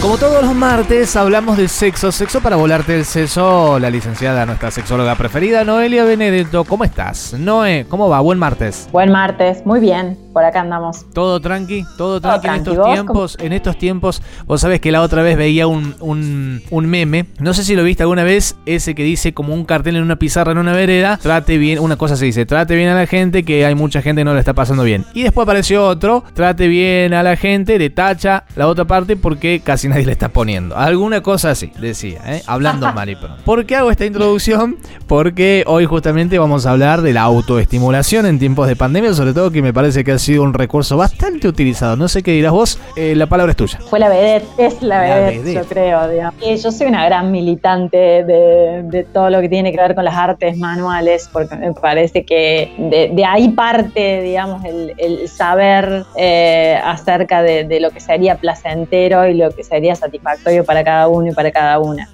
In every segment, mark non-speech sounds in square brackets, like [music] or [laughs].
Como todos los martes, hablamos de sexo. Sexo para volarte el seso. La licenciada, nuestra sexóloga preferida, Noelia Benedetto. ¿Cómo estás? Noé, ¿cómo va? Buen martes. Buen martes, muy bien. Por acá andamos. Todo tranqui, todo tranqui en tranqui. estos ¿Vos tiempos. En estos tiempos, vos sabés que la otra vez veía un, un, un meme. No sé si lo viste alguna vez. Ese que dice como un cartel en una pizarra en una vereda. Trate bien, una cosa se dice, trate bien a la gente que hay mucha gente que no le está pasando bien. Y después apareció otro, trate bien a la gente, le tacha la otra parte porque casi nadie le está poniendo. Alguna cosa así, decía, ¿eh? hablando [laughs] mal y pronto. ¿Por qué hago esta introducción? Porque hoy justamente vamos a hablar de la autoestimulación en tiempos de pandemia, sobre todo que me parece que ha sido un recurso bastante utilizado. No sé qué dirás vos, eh, la palabra es tuya. Fue la vedette, es la La vedette, vedette. yo creo. digamos. Y yo soy una gran militante de, de todo lo que tiene que ver con las artes manuales, porque me parece que de, de ahí parte, digamos, el, el saber eh, acerca de, de lo que sería placentero y lo que sería satisfactorio para cada uno y para cada una.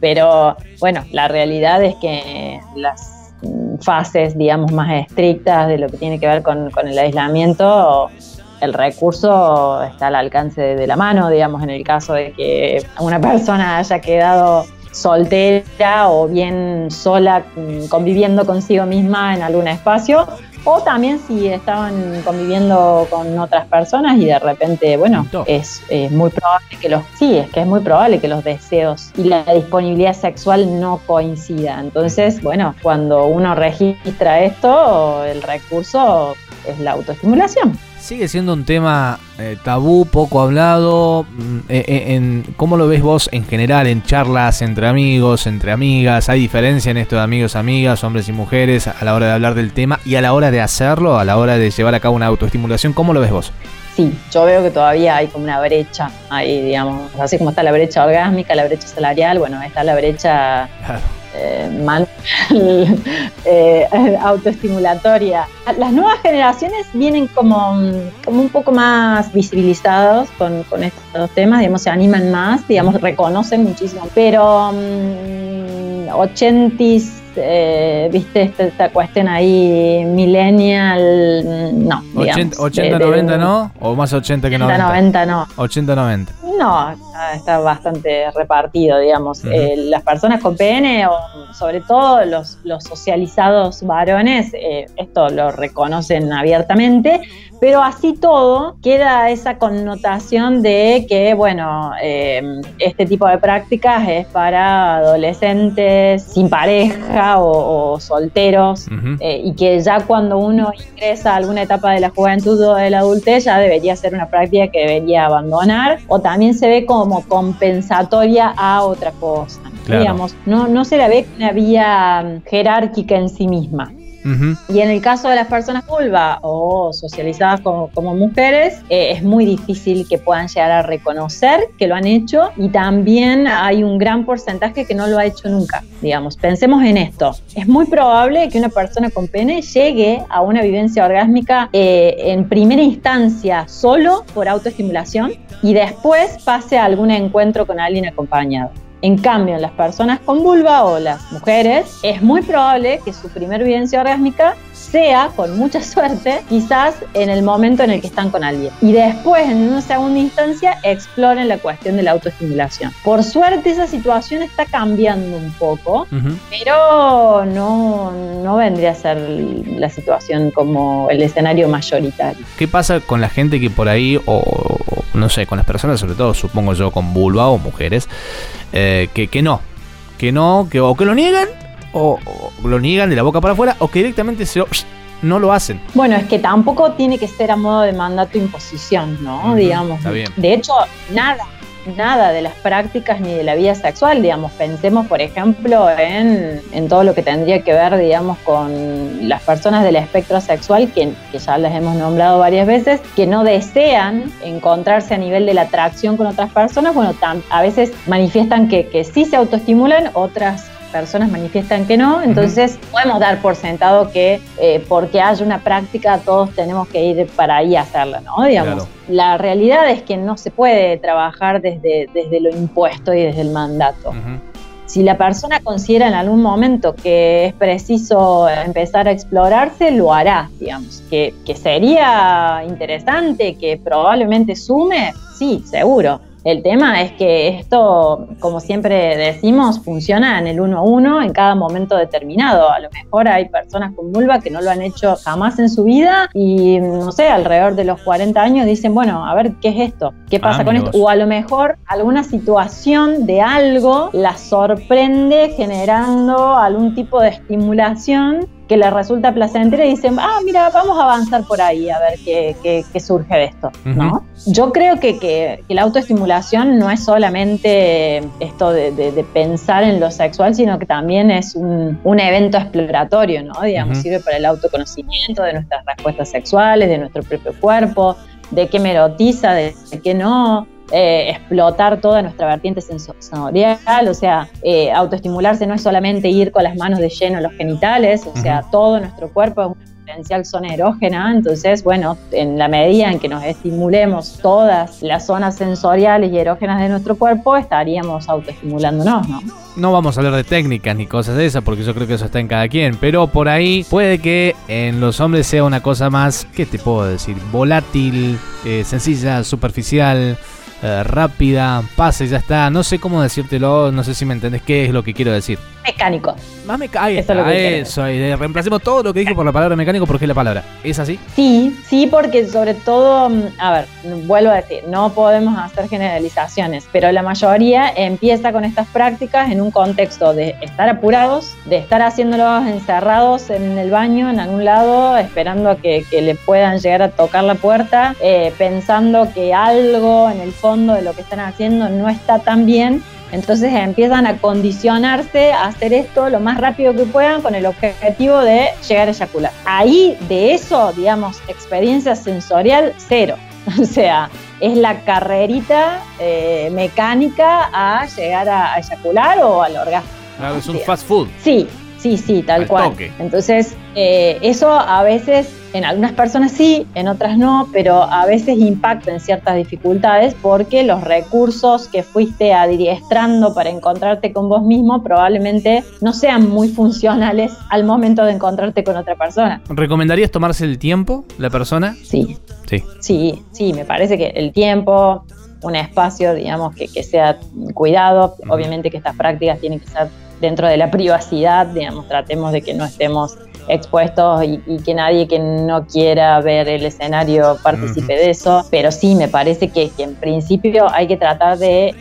Pero bueno, la realidad es que las fases, digamos, más estrictas de lo que tiene que ver con, con el aislamiento, el recurso está al alcance de la mano, digamos, en el caso de que una persona haya quedado soltera o bien sola mm, conviviendo consigo misma en algún espacio, o también si estaban conviviendo con otras personas y de repente, bueno, es, es muy probable que los, sí, es que es muy probable que los deseos y la disponibilidad sexual no coincidan. Entonces, bueno, cuando uno registra esto, el recurso es la autoestimulación. Sigue siendo un tema eh, tabú, poco hablado. mm, eh, eh, en, ¿Cómo lo ves vos en general en charlas entre amigos, entre amigas? ¿Hay diferencia en esto de amigos, amigas, hombres y mujeres a la hora de hablar del tema y a la hora de hacerlo, a la hora de llevar a cabo una autoestimulación? ¿Cómo lo ves vos? Sí, yo veo que todavía hay como una brecha ahí, digamos, así como está la brecha orgásmica, la brecha salarial, bueno, está la brecha Claro. Eh, manual, [laughs] eh, [laughs] autoestimulatoria. Las nuevas generaciones vienen como, como un poco más visibilizados con, con estos temas, digamos, se animan más, digamos, reconocen muchísimo, pero mm, 80s, eh, viste, esta, esta cuestión ahí millennial, mm, no. 80, digamos, 80 de- de- 90 no? ¿O más 80 que 80, 90? 90 no. 80 90. No, está, bastante repartido, digamos. Eh, las personas con pene, o sobre todo los, los socializados varones, eh, esto lo reconocen abiertamente, pero así todo queda esa connotación de que, bueno, eh, este tipo de prácticas es para adolescentes sin pareja o, o solteros. Eh, y que ya cuando uno ingresa a alguna etapa de la juventud o de la adultez ya debería ser una práctica que debería abandonar o también se ve como compensatoria a otra cosa. Claro. Digamos, no, no se la ve una vía jerárquica en sí misma. Ujú. Y en el caso de las personas vulva o socializadas como, como mujeres, eh, es muy difícil que puedan llegar a reconocer que lo han hecho y también hay un gran porcentaje que no lo ha hecho nunca. Digamos, pensemos en esto. Es muy probable que una persona con pene llegue a una vivencia orgásmica eh, en primera instancia solo por autoestimulación y después pase a algún encuentro con alguien acompañado. En cambio, en las personas con vulva o las mujeres, es muy probable que su primer vivencia orgásmica sea, con mucha [laughs] suerte, quizás en el momento en el que están con alguien. Y después, en una segunda instancia, exploren la cuestión de la autoestimulación. Por suerte, esa situación está cambiando un poco, pero no, no vendría a ser la situación como el escenario mayoritario. ¿Qué pasa con la gente que por ahí, o no sé, con las personas, sobre todo supongo yo con vulva o mujeres, eh, que, que no, que no, que o que lo niegan, o, o lo niegan de la boca para afuera, o que directamente se lo- no lo hacen? Bueno, es que tampoco tiene que ser a modo de mandato imposición, ¿no? Digamos. está bien. De hecho, nada, nada de las prácticas ni de la vida sexual, digamos. Pensemos, por ejemplo, en, en todo lo que tendría que ver, digamos, con las personas del espectro sexual, que, que ya les hemos nombrado varias veces, que no desean encontrarse a nivel de la atracción con otras personas, bueno, a veces manifiestan que, que sí se autoestimulan, otras personas manifiestan que no, entonces podemos dar por sentado que eh, porque haya una práctica todos tenemos que ir para ahí a hacerla, ¿no? Digamos, la realidad es que no se puede trabajar desde, desde lo impuesto y desde el mandato. Si la persona considera en algún momento que es preciso empezar a explorarse, lo hará, digamos. Que, que sería interesante, que probablemente sume, sí, seguro el tema es que esto, como siempre decimos, funciona en el uno a uno en cada momento determinado. A lo mejor hay personas con vulva que no lo han hecho jamás en su vida y, no sé, alrededor de los 40 años dicen, bueno, a ver, ¿qué es esto? ¿Qué pasa ah, con esto? O a lo mejor alguna situación de algo la sorprende generando algún tipo de estimulación que le resulta placentera y dicen, ah, mira, vamos a avanzar por ahí a ver qué, qué, surge de esto. ¿no? Yo creo que, que, la autoestimulación no es solamente esto de, de, pensar en lo sexual, sino que también es un, un evento exploratorio, ¿no? Digamos, sirve para el autoconocimiento de nuestras respuestas sexuales, de nuestro propio cuerpo, de qué me erotiza, de qué no, eh, explotar toda nuestra vertiente sensorial, o sea, eh, autoestimularse no es solamente ir con las manos de lleno a los genitales, o sea, todo nuestro cuerpo es una potencial zona erógena, entonces, bueno, en la medida en que nos estimulemos todas las zonas sensoriales y erógenas de nuestro cuerpo, estaríamos autoestimulándonos, ¿no? No vamos a hablar de técnicas ni cosas de esas, porque yo creo que eso está en cada quien, pero por ahí puede que en los hombres sea una cosa más, ¿qué te puedo decir? Volátil, eh, sencilla, superficial, eh, rápida, pase, ya está. No sé cómo decírtelo, no sé si me entendés qué es lo que quiero decir. Mecánico. Más mecánico. Eso, y reemplacemos todo lo que dije por la palabra mecánico porque es la palabra. ¿Es así? Sí, sí, porque sobre todo, mm, a ver, vuelvo a decir, no podemos hacer generalizaciones, pero la mayoría empieza con estas prácticas en un contexto de estar apurados, de estar haciéndolos encerrados en el baño, en algún lado, esperando a que, le puedan llegar a tocar la puerta, eh, pensando que algo en el fondo de lo que están haciendo no está tan bien entonces empiezan a condicionarse a hacer esto lo más rápido que puedan con el objetivo de llegar a eyacular. Ahí de eso, digamos, experiencia sensorial cero. [laughs] O sea, es la carrerita eh, mecánica a llegar a, eyacular o al orgasmo. Claro, es un fast food. Sí, sí, sí, tal cual. Entonces, eh, eso a veces en algunas personas sí, en otras no, pero a veces impacta en ciertas dificultades porque los recursos que fuiste adiestrando para encontrarte con vos mismo probablemente no sean muy funcionales al momento de encontrarte con otra persona. ¿Recomendarías tomarse el tiempo, la persona? Sí. Sí. Sí, sí, me parece que el tiempo, un espacio, digamos, que, que sea cuidado, obviamente que estas prácticas tienen que ser dentro de la privacidad, digamos, tratemos de que no estemos expuestos y, que nadie que no quiera ver el escenario participe de eso, pero sí me parece que, que en principio hay que tratar de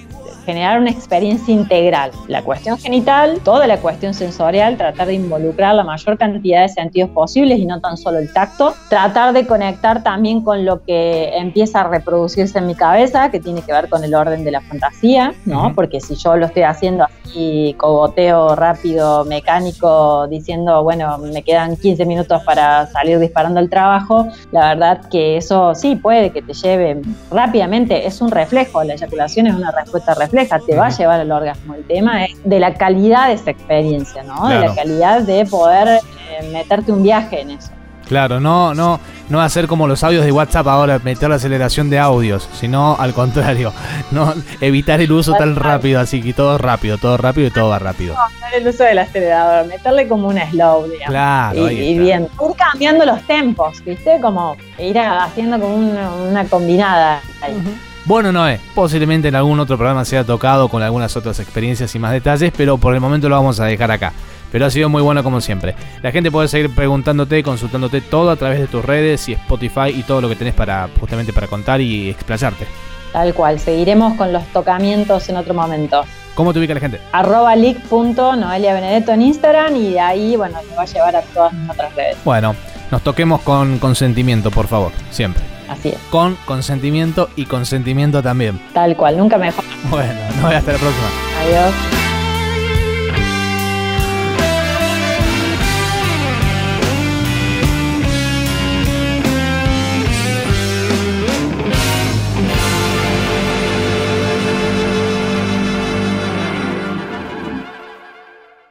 generar una experiencia integral. La cuestión genital, toda la cuestión sensorial, tratar de involucrar la mayor cantidad de sentidos posibles y no tan solo el tacto. Tratar de conectar también con lo que empieza a reproducirse en mi cabeza, que tiene que ver con el orden de la fantasía, ¿no? Porque si yo lo estoy haciendo así, cogoteo rápido, mecánico, diciendo, bueno, me quedan 15 minutos para salir disparando el trabajo, la verdad que eso sí puede que te lleve rápidamente, es un reflejo, la eyaculación es una respuesta reflejo te va a llevar al orgasmo. El tema es de la calidad de esa experiencia, ¿no? De la calidad de poder eh, meterte un viaje en eso. Claro, no, no, no hacer como los audios de WhatsApp ahora, meter la aceleración de audios, sino al contrario, [laughs] no evitar el uso tan rápido, así que todo rápido, todo rápido y todo va rápido. No, el uso del acelerador, meterle como una slow, digamos. Claro, y, bien, ir cambiando los tempos, ¿viste? Como ir haciendo como una, combinada ahí. Bueno, Noé, posiblemente en algún otro programa se haya tocado con algunas otras experiencias y más detalles, pero por el momento lo vamos a dejar acá. Pero ha sido muy bueno como siempre. La gente puede seguir preguntándote, consultándote todo a través de tus redes y Spotify y todo lo que tenés para justamente para contar y explayarte. Tal cual, seguiremos con los tocamientos en otro momento. ¿Cómo te ubica la gente? Arroba Benedetto en Instagram y de ahí, bueno, me va a llevar a todas mis otras redes. Bueno, nos toquemos con consentimiento, por favor, siempre. Así es. Con consentimiento y consentimiento también. Tal cual, nunca mejor. Bueno, no, hasta la próxima. Adiós.